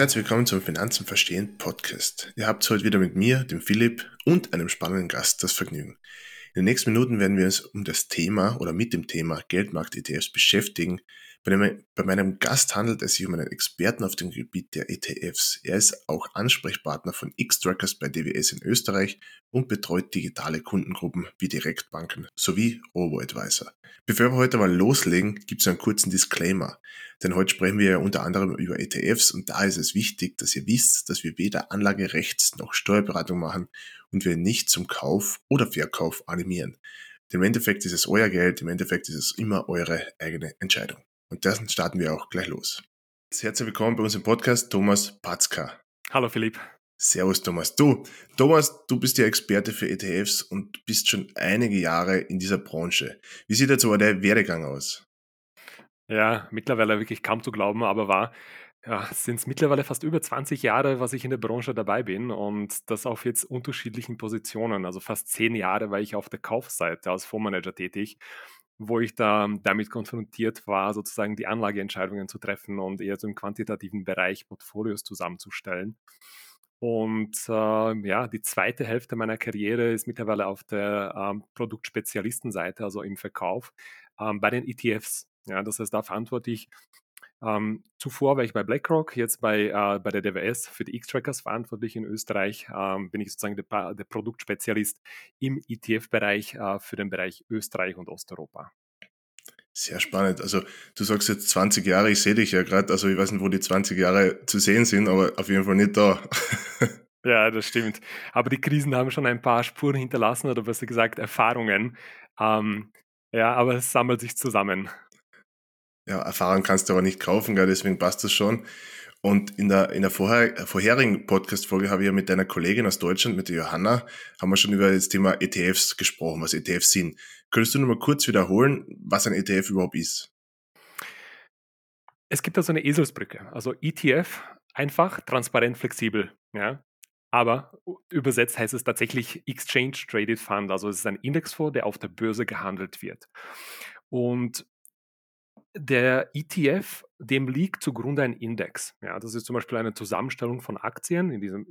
herzlich willkommen zum Finanzen verstehen Podcast. Ihr habt heute wieder mit mir, dem Philipp und einem spannenden Gast das Vergnügen. In den nächsten Minuten werden wir uns um das Thema oder mit dem Thema Geldmarkt-ETFs beschäftigen. Bei, dem, bei meinem Gast handelt es sich um einen Experten auf dem Gebiet der ETFs. Er ist auch Ansprechpartner von X-Trackers bei DWS in Österreich und betreut digitale Kundengruppen wie Direktbanken sowie Robo-Advisor. Bevor wir heute mal loslegen, gibt es einen kurzen Disclaimer. Denn heute sprechen wir ja unter anderem über ETFs und da ist es wichtig, dass ihr wisst, dass wir weder Anlagerechts- noch Steuerberatung machen und wir nicht zum Kauf oder Verkauf animieren. Denn im Endeffekt ist es euer Geld, im Endeffekt ist es immer eure eigene Entscheidung. Und dessen starten wir auch gleich los. Herzlich willkommen bei uns im Podcast, Thomas Patzka. Hallo Philipp. Servus Thomas. Du, Thomas, du bist ja Experte für ETFs und bist schon einige Jahre in dieser Branche. Wie sieht jetzt aber der Werdegang aus? Ja, mittlerweile wirklich kaum zu glauben, aber wahr. Ja, sind es mittlerweile fast über 20 Jahre, was ich in der Branche dabei bin und das auf jetzt unterschiedlichen Positionen. Also fast zehn Jahre war ich auf der Kaufseite als Fondsmanager tätig, wo ich da damit konfrontiert war, sozusagen die Anlageentscheidungen zu treffen und eher so im quantitativen Bereich Portfolios zusammenzustellen. Und äh, ja, die zweite Hälfte meiner Karriere ist mittlerweile auf der ähm, Produktspezialistenseite, also im Verkauf, ähm, bei den ETFs. Ja, das heißt, da verantworte ich ähm, zuvor war ich bei BlackRock, jetzt bei, äh, bei der DWS für die X-Trackers verantwortlich in Österreich. Ähm, bin ich sozusagen der, der Produktspezialist im ETF-Bereich äh, für den Bereich Österreich und Osteuropa. Sehr spannend. Also du sagst jetzt 20 Jahre, ich sehe dich ja gerade, also ich weiß nicht, wo die 20 Jahre zu sehen sind, aber auf jeden Fall nicht da. ja, das stimmt. Aber die Krisen haben schon ein paar Spuren hinterlassen oder besser gesagt Erfahrungen. Ähm, ja, aber es sammelt sich zusammen ja, Erfahrung kannst du aber nicht kaufen, gell, deswegen passt das schon. Und in der, in der vorher, vorherigen Podcast-Folge habe ich ja mit deiner Kollegin aus Deutschland, mit der Johanna, haben wir schon über das Thema ETFs gesprochen, was ETFs sind. Könntest du nur mal kurz wiederholen, was ein ETF überhaupt ist? Es gibt da so eine Eselsbrücke. Also ETF, einfach, transparent, flexibel. Ja? Aber übersetzt heißt es tatsächlich Exchange Traded Fund. Also es ist ein Indexfonds, der auf der Börse gehandelt wird. Und der ETF, dem liegt zugrunde ein Index. Ja, das ist zum Beispiel eine Zusammenstellung von Aktien. In diesem,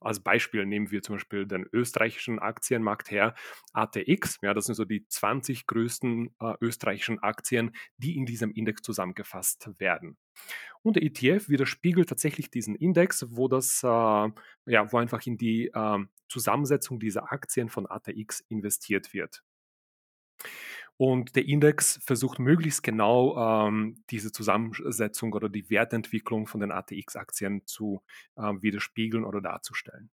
als Beispiel nehmen wir zum Beispiel den österreichischen Aktienmarkt her, ATX. Ja, das sind so die 20 größten äh, österreichischen Aktien, die in diesem Index zusammengefasst werden. Und der ETF widerspiegelt tatsächlich diesen Index, wo das, äh, ja, wo einfach in die äh, Zusammensetzung dieser Aktien von ATX investiert wird. Und der Index versucht möglichst genau ähm, diese Zusammensetzung oder die Wertentwicklung von den ATX-Aktien zu äh, widerspiegeln oder darzustellen.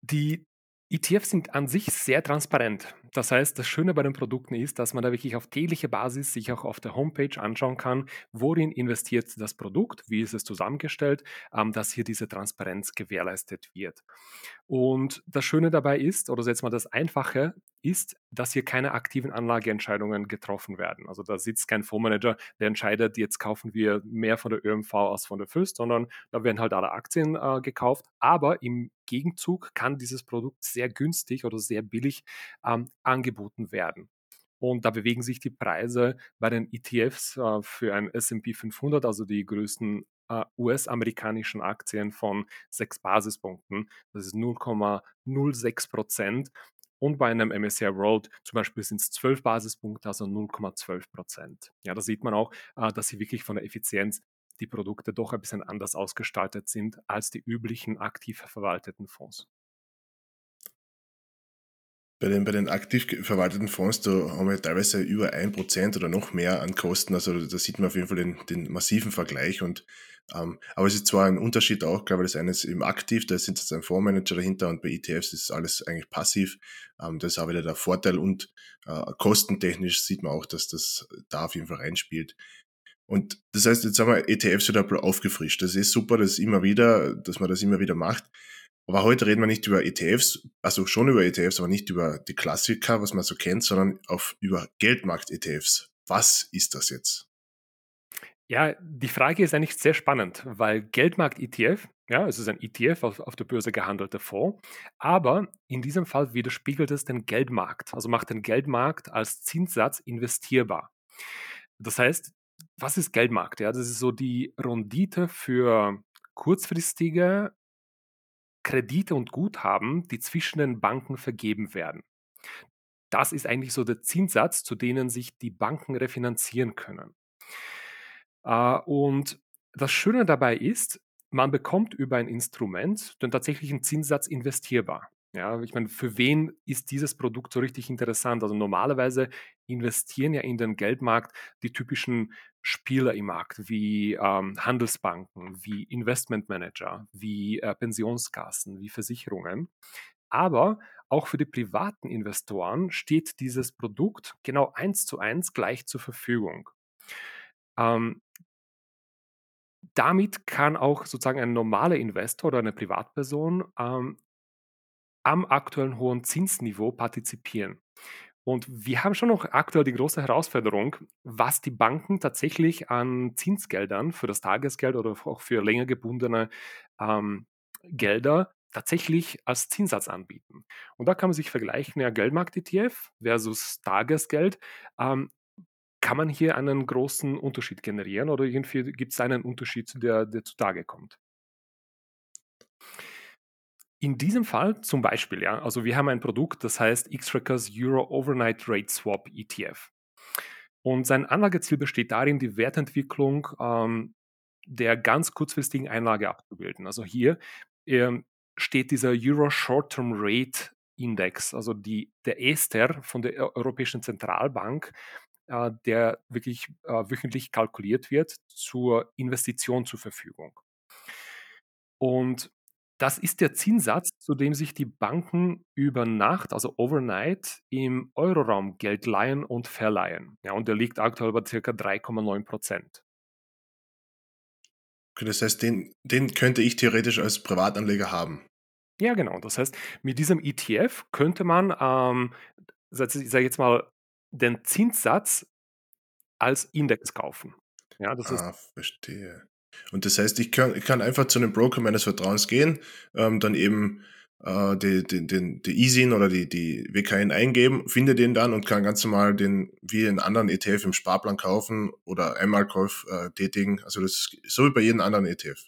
Die ETFs sind an sich sehr transparent. Das heißt, das Schöne bei den Produkten ist, dass man da wirklich auf täglicher Basis sich auch auf der Homepage anschauen kann, worin investiert das Produkt, wie ist es zusammengestellt, ähm, dass hier diese Transparenz gewährleistet wird. Und das Schöne dabei ist, oder jetzt mal das Einfache, ist, dass hier keine aktiven Anlageentscheidungen getroffen werden. Also da sitzt kein Fondsmanager, der entscheidet, jetzt kaufen wir mehr von der ÖMV als von der FÜS, sondern da werden halt alle Aktien äh, gekauft. Aber im Gegenzug kann dieses Produkt sehr günstig oder sehr billig ähm, angeboten werden. Und da bewegen sich die Preise bei den ETFs äh, für ein SP 500, also die größten äh, US-amerikanischen Aktien von sechs Basispunkten. Das ist 0,06 Prozent. Und bei einem MSCI World zum Beispiel sind es 12 Basispunkte, also 0,12 Prozent. Ja, da sieht man auch, äh, dass sie wirklich von der Effizienz die Produkte doch ein bisschen anders ausgestaltet sind als die üblichen aktiv verwalteten Fonds. Bei den, bei den aktiv verwalteten Fonds, da haben wir teilweise über ein Prozent oder noch mehr an Kosten. Also da sieht man auf jeden Fall den, den massiven Vergleich. Und, ähm, aber es ist zwar ein Unterschied auch, glaube ich, das eine ist eben aktiv, da sind jetzt ein Fondsmanager dahinter und bei ETFs ist alles eigentlich passiv. Ähm, das ist auch wieder der Vorteil und äh, kostentechnisch sieht man auch, dass das da auf jeden Fall reinspielt. Und das heißt, jetzt haben wir ETFs wieder aufgefrischt. Das ist super, das immer wieder, dass man das immer wieder macht. Aber heute reden wir nicht über ETFs, also schon über ETFs, aber nicht über die Klassiker, was man so kennt, sondern auf, über Geldmarkt-ETFs. Was ist das jetzt? Ja, die Frage ist eigentlich sehr spannend, weil Geldmarkt-ETF, ja, es ist ein ETF auf, auf der Börse gehandelter Fonds, aber in diesem Fall widerspiegelt es den Geldmarkt, also macht den Geldmarkt als Zinssatz investierbar. Das heißt, was ist Geldmarkt? Ja, das ist so die Rendite für kurzfristige Kredite und Guthaben, die zwischen den Banken vergeben werden. Das ist eigentlich so der Zinssatz, zu denen sich die Banken refinanzieren können. Äh, und das Schöne dabei ist, man bekommt über ein Instrument den tatsächlichen Zinssatz investierbar. Ja, ich meine, für wen ist dieses Produkt so richtig interessant? Also normalerweise investieren ja in den Geldmarkt die typischen Spieler im Markt, wie ähm, Handelsbanken, wie Investmentmanager, wie äh, Pensionskassen, wie Versicherungen. Aber auch für die privaten Investoren steht dieses Produkt genau eins zu eins gleich zur Verfügung. Ähm, damit kann auch sozusagen ein normaler Investor oder eine Privatperson ähm, am aktuellen hohen Zinsniveau partizipieren. Und wir haben schon noch aktuell die große Herausforderung, was die Banken tatsächlich an Zinsgeldern für das Tagesgeld oder auch für länger gebundene ähm, Gelder tatsächlich als Zinssatz anbieten. Und da kann man sich vergleichen, ja, Geldmarkt-ETF versus Tagesgeld. Ähm, kann man hier einen großen Unterschied generieren oder irgendwie gibt es einen Unterschied, der, der zutage kommt? In diesem Fall zum Beispiel, ja, also wir haben ein Produkt, das heißt X-Trackers Euro Overnight Rate Swap ETF. Und sein Anlageziel besteht darin, die Wertentwicklung ähm, der ganz kurzfristigen Einlage abzubilden. Also hier ähm, steht dieser Euro Short-Term Rate Index, also die, der Ester von der Europäischen Zentralbank, äh, der wirklich äh, wöchentlich kalkuliert wird, zur Investition zur Verfügung. Und das ist der Zinssatz, zu dem sich die Banken über Nacht, also overnight, im Euroraum Geld leihen und verleihen. Ja, und der liegt aktuell bei ca. 3,9 Prozent. Okay, das heißt, den, den könnte ich theoretisch als Privatanleger haben. Ja, genau. Das heißt, mit diesem ETF könnte man, ähm, ich sage jetzt mal, den Zinssatz als Index kaufen. Ja, das ah, ist, verstehe. Und das heißt, ich kann, ich kann einfach zu einem Broker meines Vertrauens gehen, ähm, dann eben äh, die, die, die, die ISIN oder die, die WKN eingeben, finde den dann und kann ganz normal den wie einen anderen ETF im Sparplan kaufen oder Einmalkauf äh, tätigen. Also das ist so wie bei jedem anderen ETF.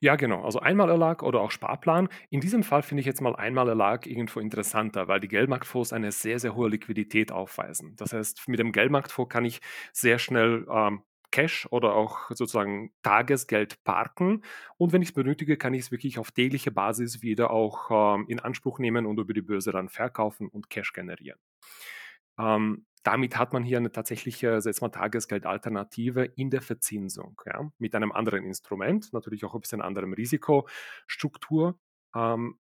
Ja, genau. Also Einmalerlag oder auch Sparplan. In diesem Fall finde ich jetzt mal Einmalerlag irgendwo interessanter, weil die Geldmarktfonds eine sehr, sehr hohe Liquidität aufweisen. Das heißt, mit dem Geldmarktfonds kann ich sehr schnell ähm, Cash oder auch sozusagen Tagesgeld parken. Und wenn ich es benötige, kann ich es wirklich auf tägliche Basis wieder auch ähm, in Anspruch nehmen und über die Börse dann verkaufen und Cash generieren. Ähm, damit hat man hier eine tatsächliche jetzt mal Tagesgeldalternative in der Verzinsung, ja, mit einem anderen Instrument, natürlich auch ein bisschen anderem Risikostruktur. Ähm,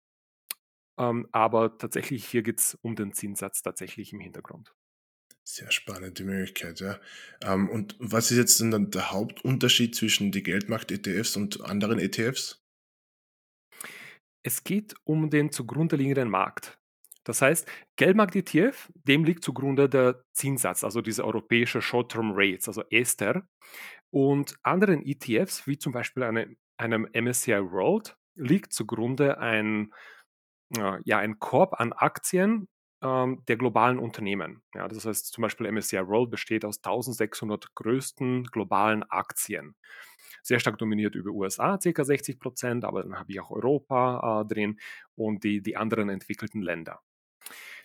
ähm, aber tatsächlich hier geht es um den Zinssatz tatsächlich im Hintergrund. Sehr spannende Möglichkeit, ja. Ähm, und was ist jetzt denn dann der Hauptunterschied zwischen die Geldmarkt-ETFs und anderen ETFs? Es geht um den zugrunde liegenden Markt. Das heißt, Geldmarkt-ETF, dem liegt zugrunde der Zinssatz, also diese europäische Short-Term Rates, also Ester. Und anderen ETFs, wie zum Beispiel eine, einem MSCI World, liegt zugrunde ein, äh, ja, ein Korb an Aktien, ähm, der globalen Unternehmen. Ja, das heißt zum Beispiel MSCI World besteht aus 1600 größten globalen Aktien. Sehr stark dominiert über USA, ca. 60 Prozent, aber dann habe ich auch Europa äh, drin und die, die anderen entwickelten Länder.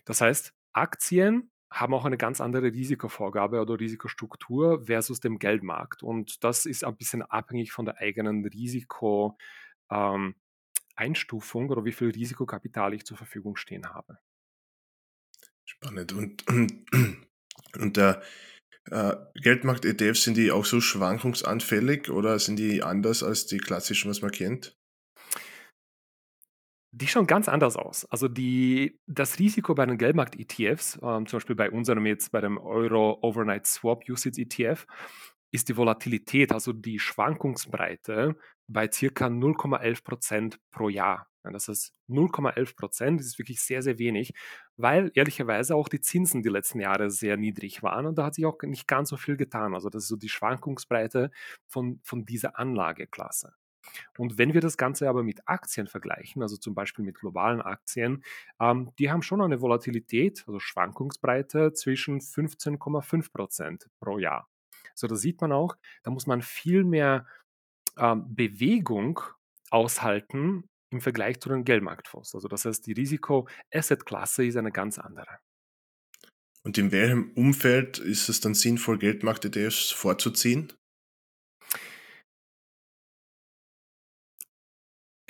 Das heißt, Aktien haben auch eine ganz andere Risikovorgabe oder Risikostruktur versus dem Geldmarkt. Und das ist ein bisschen abhängig von der eigenen Risiko. Ähm, oder wie viel Risikokapital ich zur Verfügung stehen habe. Spannend. Und, und der äh, Geldmarkt-ETFs, sind die auch so schwankungsanfällig oder sind die anders als die klassischen, was man kennt? Die schauen ganz anders aus. Also die, das Risiko bei den Geldmarkt-ETFs, ähm, zum Beispiel bei unserem jetzt bei dem Euro Overnight Swap Usage ETF, ist die Volatilität, also die Schwankungsbreite bei circa 0,11% pro Jahr. Das ist 0,11 Prozent, das ist wirklich sehr, sehr wenig, weil ehrlicherweise auch die Zinsen die letzten Jahre sehr niedrig waren und da hat sich auch nicht ganz so viel getan. Also das ist so die Schwankungsbreite von, von dieser Anlageklasse. Und wenn wir das Ganze aber mit Aktien vergleichen, also zum Beispiel mit globalen Aktien, ähm, die haben schon eine Volatilität, also Schwankungsbreite zwischen 15,5 Prozent pro Jahr. So, da sieht man auch, da muss man viel mehr ähm, Bewegung aushalten im Vergleich zu den Geldmarktfonds. Also das heißt, die Risiko-Asset-Klasse ist eine ganz andere. Und in welchem Umfeld ist es dann sinnvoll, Geldmarkt-ETFs vorzuziehen?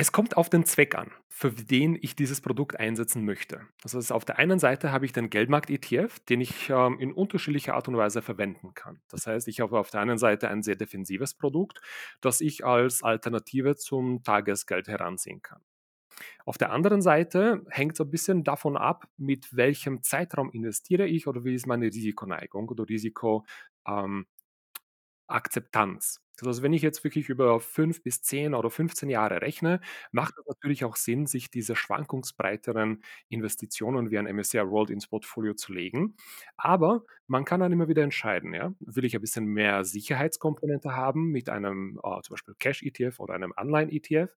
Es kommt auf den Zweck an, für den ich dieses Produkt einsetzen möchte. Das auf der einen Seite habe ich den Geldmarkt-ETF, den ich ähm, in unterschiedlicher Art und Weise verwenden kann. Das heißt, ich habe auf der einen Seite ein sehr defensives Produkt, das ich als Alternative zum Tagesgeld heranziehen kann. Auf der anderen Seite hängt es ein bisschen davon ab, mit welchem Zeitraum investiere ich oder wie ist meine Risikoneigung oder Risiko, ähm, Akzeptanz. Also wenn ich jetzt wirklich über 5 bis 10 oder 15 Jahre rechne, macht es natürlich auch Sinn, sich diese schwankungsbreiteren Investitionen wie ein MSCI World ins Portfolio zu legen. Aber man kann dann immer wieder entscheiden, ja, will ich ein bisschen mehr Sicherheitskomponente haben mit einem äh, zum Beispiel Cash-ETF oder einem Anleihen-ETF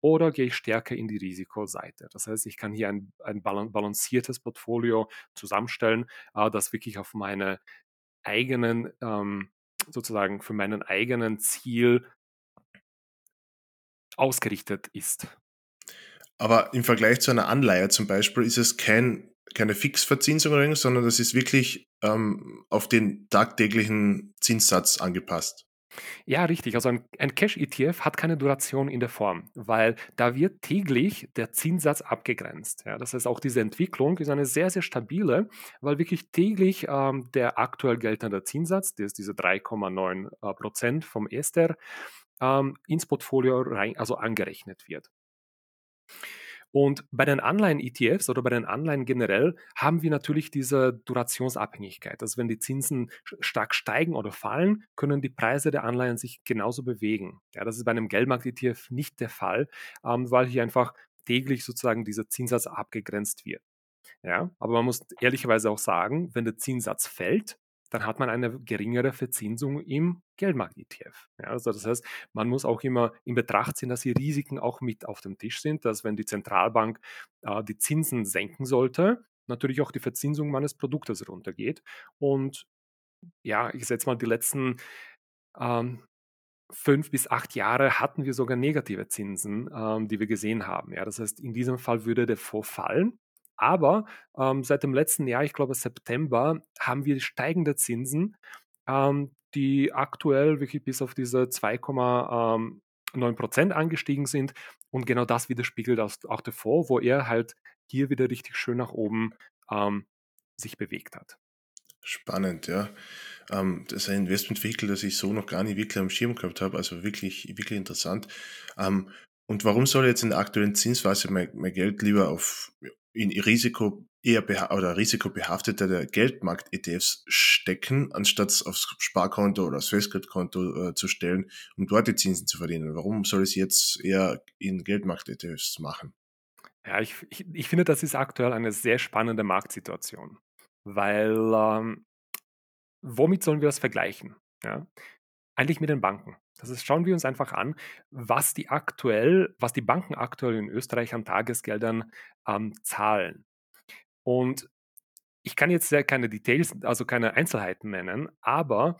oder gehe ich stärker in die Risikoseite. Das heißt, ich kann hier ein, ein balanciertes Portfolio zusammenstellen, äh, das wirklich auf meine eigenen ähm, sozusagen für meinen eigenen Ziel ausgerichtet ist. Aber im Vergleich zu einer Anleihe zum Beispiel ist es kein, keine Fixverzinsung, sondern das ist wirklich ähm, auf den tagtäglichen Zinssatz angepasst. Ja, richtig. Also ein, ein Cash-ETF hat keine Duration in der Form, weil da wird täglich der Zinssatz abgegrenzt. Ja, das heißt, auch diese Entwicklung ist eine sehr, sehr stabile, weil wirklich täglich ähm, der aktuell geltende Zinssatz, der ist diese 3,9 äh, Prozent vom Ester, ähm, ins Portfolio rein, also angerechnet wird. Und bei den Anleihen-ETFs oder bei den Anleihen generell haben wir natürlich diese Durationsabhängigkeit. Also wenn die Zinsen stark steigen oder fallen, können die Preise der Anleihen sich genauso bewegen. Ja, das ist bei einem Geldmarkt-ETF nicht der Fall, ähm, weil hier einfach täglich sozusagen dieser Zinssatz abgegrenzt wird. Ja, aber man muss ehrlicherweise auch sagen, wenn der Zinssatz fällt, dann hat man eine geringere Verzinsung im Geldmarkt-ETF. Ja, also das heißt, man muss auch immer in Betracht ziehen, dass die Risiken auch mit auf dem Tisch sind, dass wenn die Zentralbank äh, die Zinsen senken sollte, natürlich auch die Verzinsung meines Produktes runtergeht. Und ja, ich setze mal die letzten ähm, fünf bis acht Jahre hatten wir sogar negative Zinsen, ähm, die wir gesehen haben. Ja, das heißt, in diesem Fall würde der Fonds fallen. Aber ähm, seit dem letzten Jahr, ich glaube September, haben wir steigende Zinsen, ähm, die aktuell wirklich bis auf diese 2,9 ähm, Prozent angestiegen sind. Und genau das widerspiegelt auch der Fonds, wo er halt hier wieder richtig schön nach oben ähm, sich bewegt hat. Spannend, ja. Ähm, das ist ein Investmentvehikel, das ich so noch gar nicht wirklich am Schirm gehabt habe. Also wirklich, wirklich interessant. Ähm, und warum soll jetzt in der aktuellen Zinsphase mein, mein Geld lieber auf in Risiko eher oder risikobehaftete Geldmarkt-ETFs stecken, anstatt aufs Sparkonto oder aufs Festgeldkonto äh, zu stellen, um dort die Zinsen zu verdienen? Warum soll es jetzt eher in Geldmarkt-ETFs machen? Ja, ich, ich, ich, finde, das ist aktuell eine sehr spannende Marktsituation, weil ähm, womit sollen wir das vergleichen? Ja? Eigentlich mit den Banken. Das ist, schauen wir uns einfach an, was die aktuell, was die Banken aktuell in Österreich an Tagesgeldern ähm, zahlen. Und ich kann jetzt ja keine Details, also keine Einzelheiten nennen, aber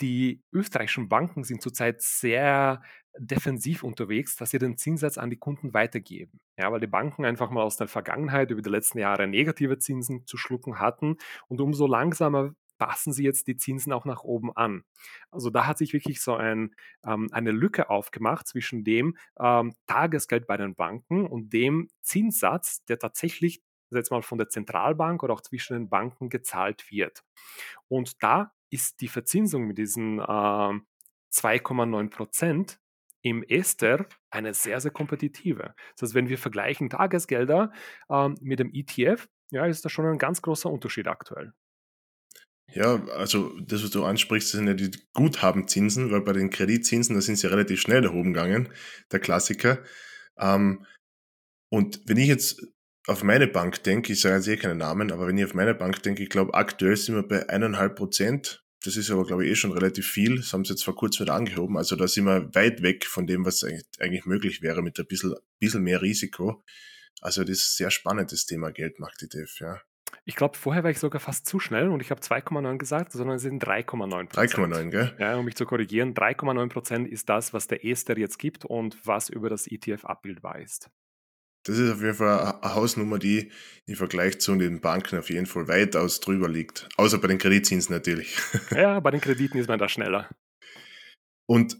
die österreichischen Banken sind zurzeit sehr defensiv unterwegs, dass sie den Zinssatz an die Kunden weitergeben. Ja, weil die Banken einfach mal aus der Vergangenheit über die letzten Jahre negative Zinsen zu schlucken hatten und umso langsamer passen sie jetzt die Zinsen auch nach oben an. Also da hat sich wirklich so ein, ähm, eine Lücke aufgemacht zwischen dem ähm, Tagesgeld bei den Banken und dem Zinssatz, der tatsächlich jetzt mal von der Zentralbank oder auch zwischen den Banken gezahlt wird. Und da ist die Verzinsung mit diesen äh, 2,9 Prozent im Ester eine sehr, sehr kompetitive. Das heißt, wenn wir vergleichen Tagesgelder ähm, mit dem ETF, ja, ist das schon ein ganz großer Unterschied aktuell. Ja, also das, was du ansprichst, sind ja die Guthabenzinsen, weil bei den Kreditzinsen, da sind sie relativ schnell nach oben gegangen, der Klassiker. Ähm, und wenn ich jetzt auf meine Bank denke, ich sage jetzt eh keine Namen, aber wenn ich auf meine Bank denke, ich glaube, aktuell sind wir bei eineinhalb Prozent. Das ist aber, glaube ich, eh schon relativ viel. Das haben sie jetzt vor kurzem wieder angehoben. Also da sind wir weit weg von dem, was eigentlich möglich wäre mit ein bisschen, bisschen mehr Risiko. Also das ist sehr spannend, das Thema Geldmarkt-ETF, ja. Ich glaube, vorher war ich sogar fast zu schnell und ich habe 2,9 gesagt, sondern es sind 3,9% 3,9, gell? Ja, um mich zu korrigieren, 3,9% ist das, was der Ester jetzt gibt und was über das ETF abbildbar ist. Das ist auf jeden Fall eine Hausnummer, die im Vergleich zu den Banken auf jeden Fall weitaus drüber liegt. Außer bei den Kreditzinsen natürlich. Ja, bei den Krediten ist man da schneller. Und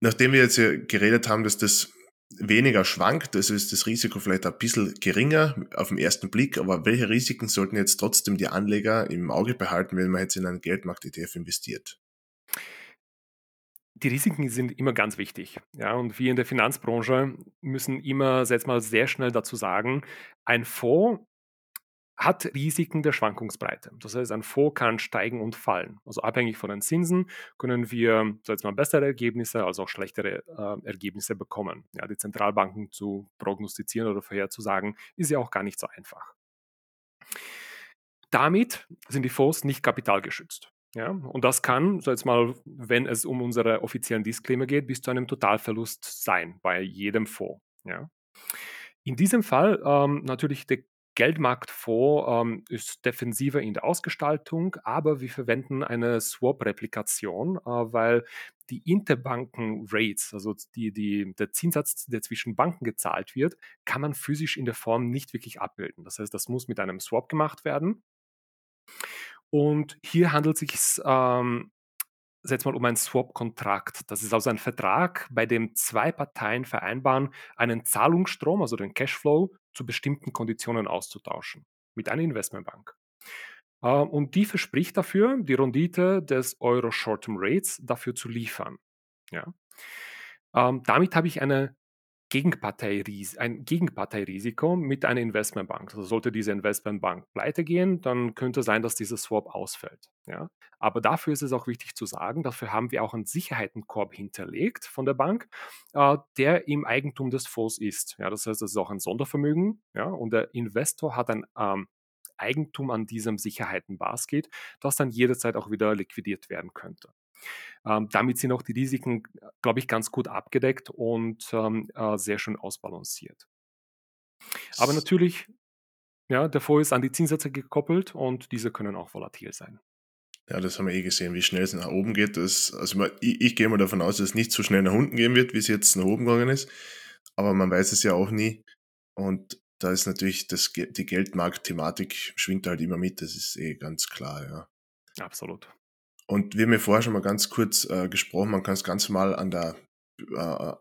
nachdem wir jetzt geredet haben, dass das weniger schwankt, also ist das Risiko vielleicht ein bisschen geringer auf den ersten Blick, aber welche Risiken sollten jetzt trotzdem die Anleger im Auge behalten, wenn man jetzt in einen Geldmarkt-ETF investiert? Die Risiken sind immer ganz wichtig. Ja, und wir in der Finanzbranche müssen immer jetzt mal sehr schnell dazu sagen, ein Fonds hat Risiken der Schwankungsbreite. Das heißt, ein Fonds kann steigen und fallen. Also abhängig von den Zinsen können wir jetzt mal bessere Ergebnisse als auch schlechtere äh, Ergebnisse bekommen. Ja, die Zentralbanken zu prognostizieren oder vorherzusagen, ist ja auch gar nicht so einfach. Damit sind die Fonds nicht kapitalgeschützt. Ja, und das kann, so jetzt mal, wenn es um unsere offiziellen Disclaimer geht, bis zu einem Totalverlust sein bei jedem Fonds. Ja. In diesem Fall ähm, natürlich der Geldmarktfonds ähm, ist defensiver in der Ausgestaltung, aber wir verwenden eine Swap-Replikation, äh, weil die Interbanken-Rates, also die, die, der Zinssatz, der zwischen Banken gezahlt wird, kann man physisch in der Form nicht wirklich abbilden. Das heißt, das muss mit einem Swap gemacht werden. Und hier handelt es sich ähm, jetzt mal um einen Swap-Kontrakt. Das ist also ein Vertrag, bei dem zwei Parteien vereinbaren, einen Zahlungsstrom, also den Cashflow, zu bestimmten Konditionen auszutauschen mit einer Investmentbank. Ähm, und die verspricht dafür, die Rendite des Euro Short-Term Rates dafür zu liefern. Ja. Ähm, damit habe ich eine Gegenparteiris ein Gegenparteirisiko mit einer Investmentbank. Also sollte diese Investmentbank pleite gehen, dann könnte sein, dass dieser Swap ausfällt. Ja? Aber dafür ist es auch wichtig zu sagen, dafür haben wir auch einen Sicherheitenkorb hinterlegt von der Bank, äh, der im Eigentum des Fonds ist. Ja? Das heißt, das ist auch ein Sondervermögen ja? und der Investor hat ein ähm, Eigentum an diesem Sicherheitenbasket, das dann jederzeit auch wieder liquidiert werden könnte. Ähm, damit sind auch die Risiken, glaube ich, ganz gut abgedeckt und ähm, äh, sehr schön ausbalanciert. Aber natürlich, ja, der Fonds ist an die Zinssätze gekoppelt und diese können auch volatil sein. Ja, das haben wir eh gesehen, wie schnell es nach oben geht. Das, also ich, ich gehe mal davon aus, dass es nicht so schnell nach unten gehen wird, wie es jetzt nach oben gegangen ist. Aber man weiß es ja auch nie. Und da ist natürlich das, die Geldmarkt-Thematik schwingt halt immer mit, das ist eh ganz klar, ja. Absolut. Und wir haben ja vorher schon mal ganz kurz äh, gesprochen, man kann es ganz mal an der äh,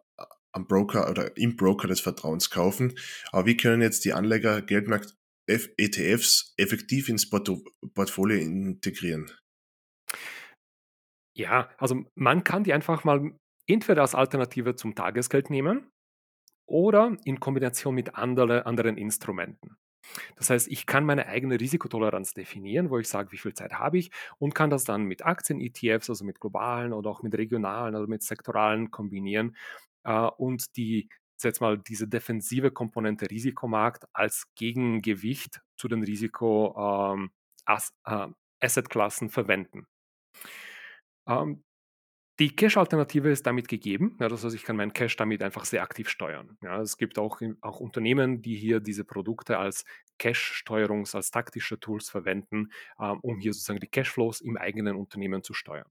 am Broker oder im Broker des Vertrauens kaufen. Aber wie können jetzt die Anleger Geldmarkt ETFs effektiv ins Portfolio integrieren? Ja, also man kann die einfach mal entweder als Alternative zum Tagesgeld nehmen oder in Kombination mit andere, anderen Instrumenten. Das heißt, ich kann meine eigene Risikotoleranz definieren, wo ich sage, wie viel Zeit habe ich und kann das dann mit Aktien-ETFs, also mit globalen oder auch mit regionalen oder mit sektoralen kombinieren äh, und die jetzt mal diese defensive Komponente Risikomarkt als Gegengewicht zu den Risiko ähm, äh, Assetklassen verwenden. Ähm, die Cash-Alternative ist damit gegeben. Ja, das heißt, ich kann meinen Cash damit einfach sehr aktiv steuern. Ja, es gibt auch, auch Unternehmen, die hier diese Produkte als Cash-Steuerungs-, als taktische Tools verwenden, ähm, um hier sozusagen die Cashflows im eigenen Unternehmen zu steuern.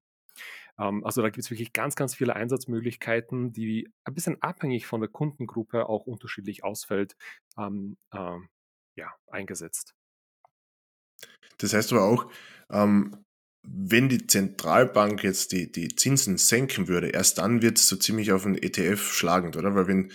Ähm, also da gibt es wirklich ganz, ganz viele Einsatzmöglichkeiten, die ein bisschen abhängig von der Kundengruppe auch unterschiedlich ausfällt, ähm, äh, ja, eingesetzt. Das heißt aber auch, ähm, wenn die Zentralbank jetzt die, die Zinsen senken würde, erst dann wird es so ziemlich auf den ETF schlagend, oder? Weil wenn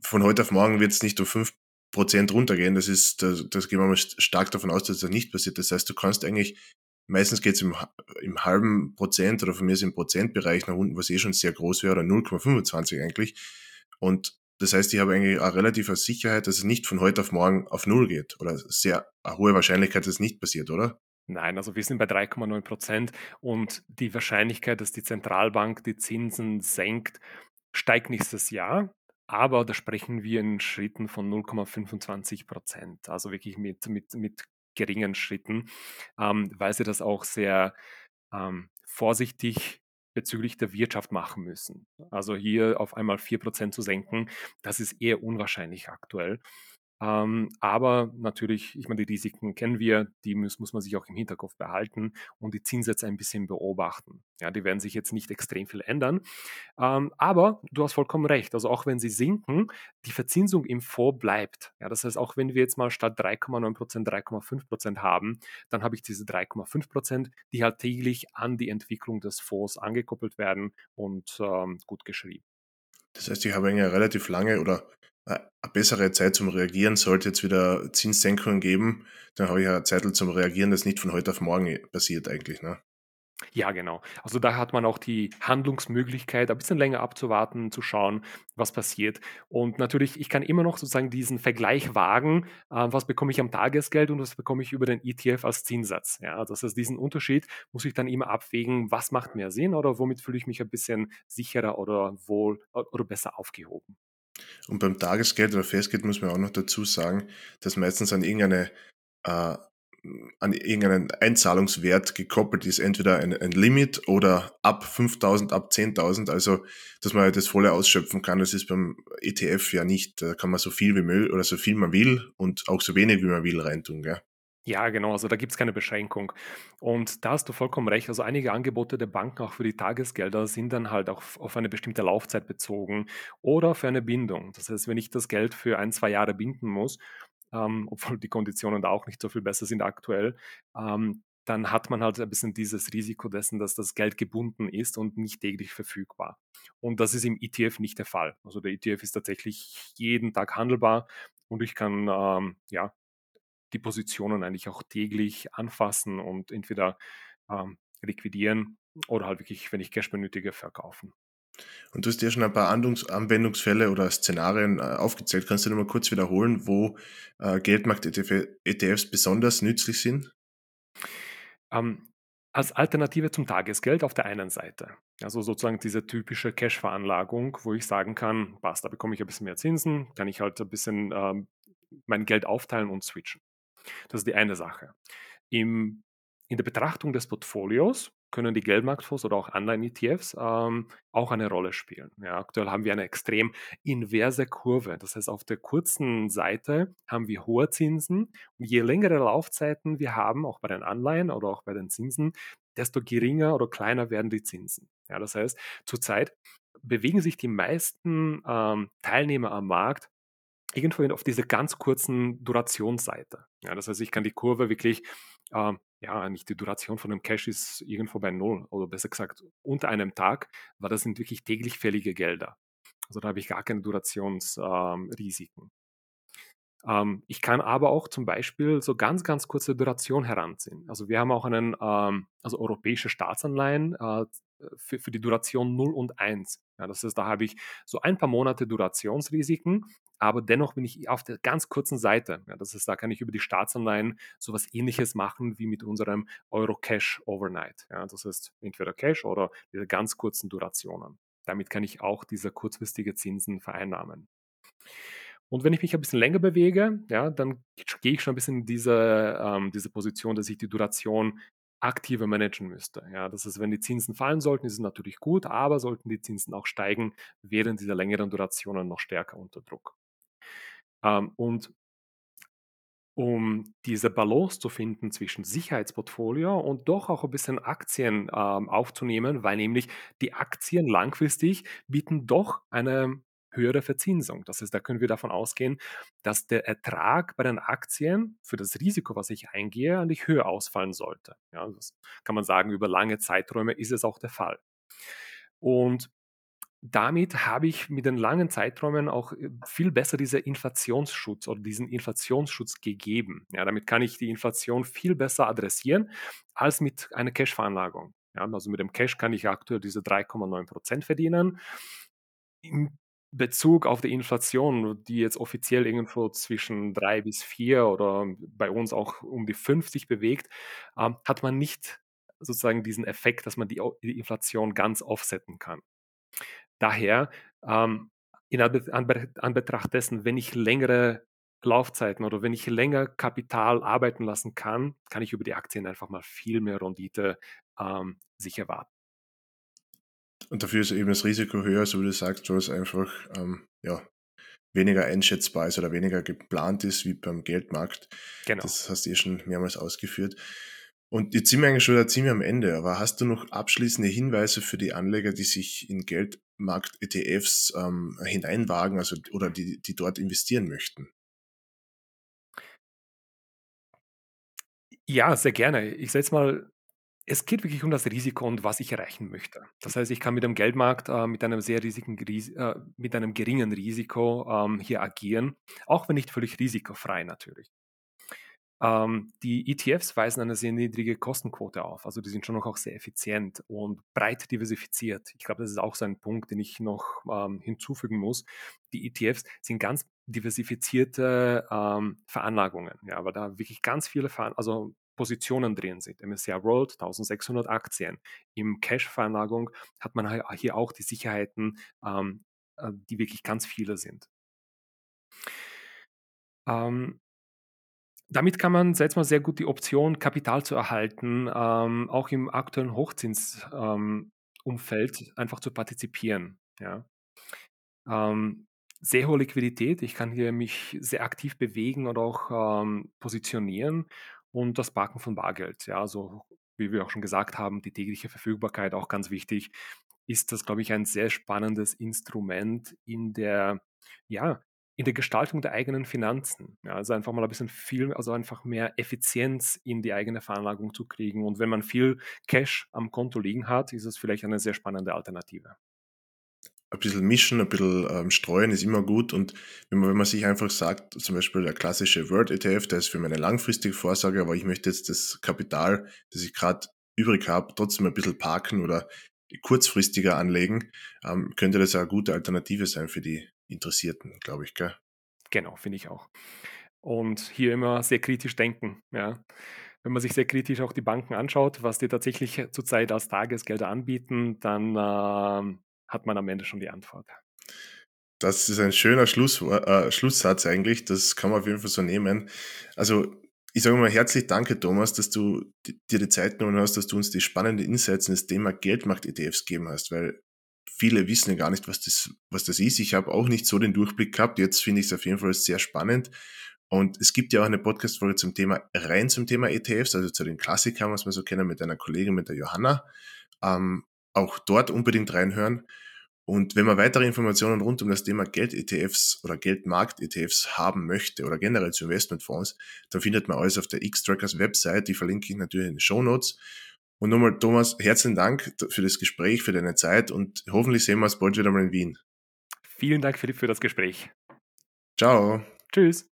von heute auf morgen wird es nicht um 5% runtergehen, das ist, das, das gehen wir mal stark davon aus, dass das nicht passiert. Das heißt, du kannst eigentlich, meistens geht es im, im halben Prozent oder von mir ist im Prozentbereich nach unten, was eh schon sehr groß wäre, oder 0,25 eigentlich. Und das heißt, ich habe eigentlich eine relative Sicherheit, dass es nicht von heute auf morgen auf Null geht. Oder sehr eine hohe Wahrscheinlichkeit, dass es nicht passiert, oder? Nein, also wir sind bei 3,9 Prozent und die Wahrscheinlichkeit, dass die Zentralbank die Zinsen senkt, steigt nächstes Jahr. Aber da sprechen wir in Schritten von 0,25 Prozent, also wirklich mit, mit, mit geringen Schritten, ähm, weil sie das auch sehr ähm, vorsichtig bezüglich der Wirtschaft machen müssen. Also hier auf einmal 4 Prozent zu senken, das ist eher unwahrscheinlich aktuell. Ähm, aber natürlich, ich meine, die Risiken kennen wir, die muss, muss man sich auch im Hinterkopf behalten und die Zinssätze ein bisschen beobachten. Ja, die werden sich jetzt nicht extrem viel ändern. Ähm, aber du hast vollkommen recht. Also auch wenn sie sinken, die Verzinsung im Fonds bleibt. Ja, das heißt, auch wenn wir jetzt mal statt 3,9 Prozent 3,5 Prozent haben, dann habe ich diese 3,5 Prozent, die halt täglich an die Entwicklung des Fonds angekoppelt werden und ähm, gut geschrieben. Das heißt, ich habe eine relativ lange oder eine bessere Zeit zum Reagieren. Sollte jetzt wieder Zinssenkungen geben, dann habe ich eine Zeit zum Reagieren, das nicht von heute auf morgen passiert eigentlich. Ne? Ja, genau. Also da hat man auch die Handlungsmöglichkeit, ein bisschen länger abzuwarten, zu schauen, was passiert. Und natürlich, ich kann immer noch sozusagen diesen Vergleich wagen, äh, was bekomme ich am Tagesgeld und was bekomme ich über den ETF als Zinssatz. Ja, das heißt, diesen Unterschied muss ich dann immer abwägen, was macht mehr Sinn oder womit fühle ich mich ein bisschen sicherer oder wohl oder besser aufgehoben. Und beim Tagesgeld oder Festgeld muss man auch noch dazu sagen, dass meistens an irgendeine äh, an irgendeinen Einzahlungswert gekoppelt ist, entweder ein, ein Limit oder ab 5000, ab 10.000, also dass man das volle ausschöpfen kann. Das ist beim ETF ja nicht. Da kann man so viel wie möglich oder so viel man will und auch so wenig wie man will reintun. Gell? Ja, genau, also da gibt es keine Beschränkung. Und da hast du vollkommen recht. Also einige Angebote der Banken auch für die Tagesgelder sind dann halt auch auf eine bestimmte Laufzeit bezogen oder für eine Bindung. Das heißt, wenn ich das Geld für ein, zwei Jahre binden muss, ähm, obwohl die Konditionen da auch nicht so viel besser sind aktuell, ähm, dann hat man halt ein bisschen dieses Risiko dessen, dass das Geld gebunden ist und nicht täglich verfügbar. Und das ist im ETF nicht der Fall. Also der ETF ist tatsächlich jeden Tag handelbar und ich kann ähm, ja die Positionen eigentlich auch täglich anfassen und entweder ähm, liquidieren oder halt wirklich, wenn ich Cash benötige, verkaufen. Und du hast ja schon ein paar Anwendungsfälle oder Szenarien äh, aufgezählt. Kannst du noch mal kurz wiederholen, wo äh, Geldmarkt-ETFs besonders nützlich sind? Ähm, als Alternative zum Tagesgeld auf der einen Seite. Also sozusagen diese typische Cash-Veranlagung, wo ich sagen kann, passt, da bekomme ich ein bisschen mehr Zinsen, kann ich halt ein bisschen ähm, mein Geld aufteilen und switchen. Das ist die eine Sache. Im, in der Betrachtung des Portfolios können die Geldmarktfonds oder auch Online-ETFs ähm, auch eine Rolle spielen. Ja, aktuell haben wir eine extrem inverse Kurve. Das heißt, auf der kurzen Seite haben wir hohe Zinsen und je längere Laufzeiten wir haben, auch bei den Anleihen oder auch bei den Zinsen, desto geringer oder kleiner werden die Zinsen. Ja, das heißt, zurzeit bewegen sich die meisten ähm, Teilnehmer am Markt irgendwo auf diese ganz kurzen Durationsseite. Ja, das heißt, ich kann die Kurve wirklich ähm, ja, nicht die Duration von einem Cash ist irgendwo bei null oder besser gesagt unter einem Tag, weil das sind wirklich täglich fällige Gelder. Also da habe ich gar keine Durationsrisiken. Ähm, ich kann aber auch zum Beispiel so ganz, ganz kurze Duration heranziehen. Also wir haben auch einen, ähm, also europäische Staatsanleihen äh, für, für die Duration 0 und 1. Ja, das heißt, da habe ich so ein paar Monate Durationsrisiken, aber dennoch bin ich auf der ganz kurzen Seite. Ja, das heißt, da kann ich über die Staatsanleihen sowas ähnliches machen wie mit unserem Euro Cash Overnight. Ja, das heißt, entweder Cash oder diese ganz kurzen Durationen. Damit kann ich auch diese kurzfristige Zinsen vereinnahmen. Und wenn ich mich ein bisschen länger bewege, ja, dann gehe ich schon ein bisschen in diese, ähm, diese Position, dass ich die Duration aktiver managen müsste. Ja, das heißt, wenn die Zinsen fallen sollten, ist es natürlich gut, aber sollten die Zinsen auch steigen, wären diese längeren Durationen noch stärker unter Druck. Ähm, und um diese Balance zu finden zwischen Sicherheitsportfolio und doch auch ein bisschen Aktien ähm, aufzunehmen, weil nämlich die Aktien langfristig bieten doch eine höhere Verzinsung. Das heißt, da können wir davon ausgehen, dass der Ertrag bei den Aktien für das Risiko, was ich eingehe, eigentlich höher ausfallen sollte. Ja, das kann man sagen, über lange Zeiträume ist es auch der Fall. Und damit habe ich mit den langen Zeiträumen auch äh, viel besser diesen Inflationsschutz oder diesen Inflationsschutz gegeben. Ja, damit kann ich die Inflation viel besser adressieren als mit einer Cash-Veranlagung. Ja, also mit dem Cash kann ich aktuell diese 3,9% verdienen. Im Bezug auf die Inflation, die jetzt offiziell irgendwo zwischen 3 bis 4 oder bei uns auch um die 50 bewegt, ähm, hat man nicht sozusagen diesen Effekt, dass man die, die Inflation ganz offsetten kann. Daher, ähm, in Anbetracht dessen, wenn ich längere Laufzeiten oder wenn ich länger Kapital arbeiten lassen kann, kann ich über die Aktien einfach mal viel mehr Rendite ähm, sich erwarten. Und dafür ist eben das Risiko höher, so wie du sagst, du hast einfach, ähm, ja, weniger einschätzbar ist oder weniger geplant ist wie beim Geldmarkt. Genau. Das hast du eh schon mehrmals ausgeführt. Und jetzt sind wir eigentlich schon ziemlich am Ende, aber hast du noch abschließende Hinweise für die Anleger, die sich in Geldmarkt-ETFs ähm, hineinwagen, also oder die, die dort investieren möchten? Ja, sehr gerne. Ich setze mal es geht wirklich um das Risiko und was ich erreichen möchte. Das heißt, ich kann mit dem Geldmarkt äh, mit einem sehr riesigen, äh, mit einem geringen Risiko ähm, hier agieren, auch wenn nicht völlig risikofrei natürlich. Ähm, die ETFs weisen eine sehr niedrige Kostenquote auf. Also die sind schon noch auch sehr effizient und breit diversifiziert. Ich glaube, das ist auch so ein Punkt, den ich noch ähm, hinzufügen muss. Die ETFs sind ganz diversifizierte ähm, Veranlagungen. Ja, aber da wirklich ganz viele Veran also Positionen drin sind. MSCI World 1600 Aktien. Im Cash-Veranlagung hat man hier auch die Sicherheiten, ähm, äh, die wirklich ganz viele sind. Ähm, damit kann man setzt man sehr gut die Option, Kapital zu erhalten, ähm, auch im aktuellen Hochzinsumfeld ähm, einfach zu partizipieren. Ja. Ähm, sehr hohe Liquidität. Ich kann hier mich sehr aktiv bewegen und auch ähm, positionieren und das Parken von Bargeld. Ja, also wie wir auch schon gesagt haben, die tägliche Verfügbarkeit auch ganz wichtig. Ist das, glaube ich, ein sehr spannendes Instrument in der ja, in der Gestaltung der eigenen Finanzen. Ja, also einfach mal ein bisschen viel, also einfach mehr Effizienz in die eigene Veranlagung zu kriegen. Und wenn man viel Cash am Konto liegen hat, ist es vielleicht eine sehr spannende Alternative. Ein bisschen mischen, ein bisschen ähm, streuen ist immer gut. Und wenn man, wenn man sich einfach sagt, zum Beispiel der klassische Word-ETF, der ist für meine langfristige Vorsorge, aber ich möchte jetzt das Kapital, das ich gerade übrig habe, trotzdem ein bisschen parken oder kurzfristiger anlegen, ähm, könnte das eine gute Alternative sein für die Interessierten, glaube ich, gell? Genau, finde ich auch. Und hier immer sehr kritisch denken, ja. Wenn man sich sehr kritisch auch die Banken anschaut, was die tatsächlich zurzeit als Tagesgelder anbieten, dann äh, hat man am Ende schon die Antwort. Das ist ein schöner Schluss, äh, Schlusssatz eigentlich. Das kann man auf jeden Fall so nehmen. Also ich sage mal herzlich danke, Thomas, dass du dir die Zeit genommen hast, dass du uns die spannenden Insights in das Thema Geldmarkt-ETFs gegeben hast, weil viele wissen ja gar nicht, was das, was das ist. Ich habe auch nicht so den Durchblick gehabt. Jetzt finde ich es auf jeden Fall sehr spannend. Und es gibt ja auch eine Podcast-Folge zum Thema, rein zum Thema ETFs, also zu den Klassikern, was wir so kennen, mit einer Kollegin, mit der Johanna. Ähm, auch dort unbedingt reinhören. Und wenn man weitere Informationen rund um das Thema Geld-ETFs oder Geldmarkt-ETFs haben möchte oder generell zu Investmentfonds, dann findet man alles auf der X-Trackers Website. Die verlinke ich natürlich in den Show Notes. Und nochmal, Thomas, herzlichen Dank für das Gespräch, für deine Zeit und hoffentlich sehen wir uns bald wieder mal in Wien. Vielen Dank für, für das Gespräch. Ciao. Tschüss.